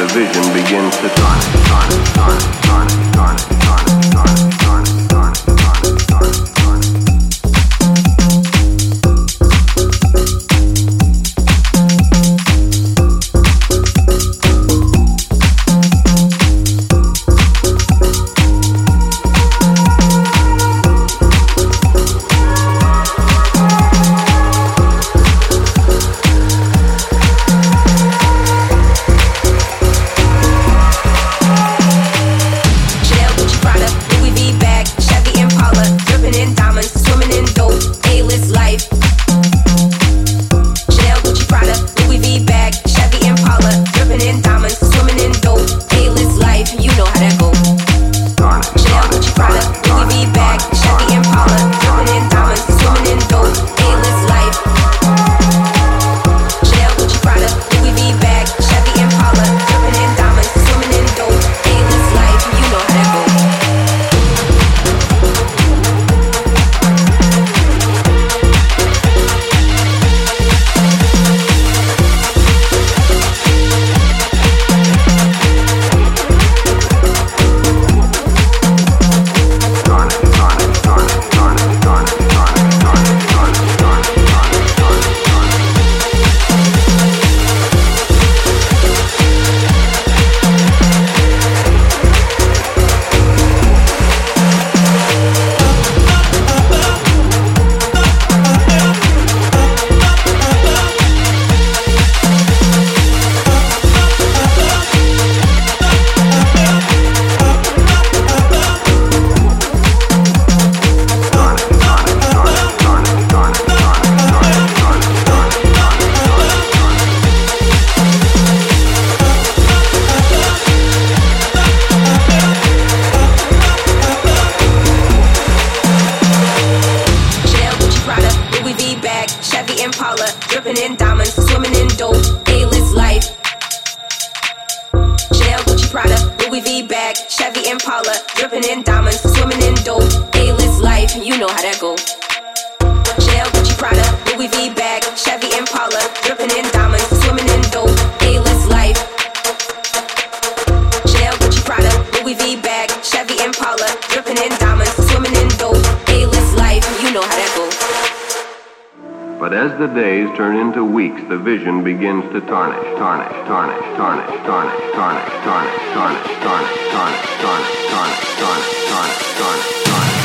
the vision begins to dawn, dawn, dawn. dripping in diamonds, swimming in dope, A-list life. Chanel, Gucci, Prada, Louis V bag, Chevy Impala, dripping in diamonds, swimming in dope, A-list life. You know how that goes. the days turn into weeks, the vision begins to tarnish, tarnish, tarnish, tarnish, tarnish, tarnish, tarnish, tarnish, tarnish, tarnish, tarnish, tarnish, tarnish, tarnish, tarnish, tarnish.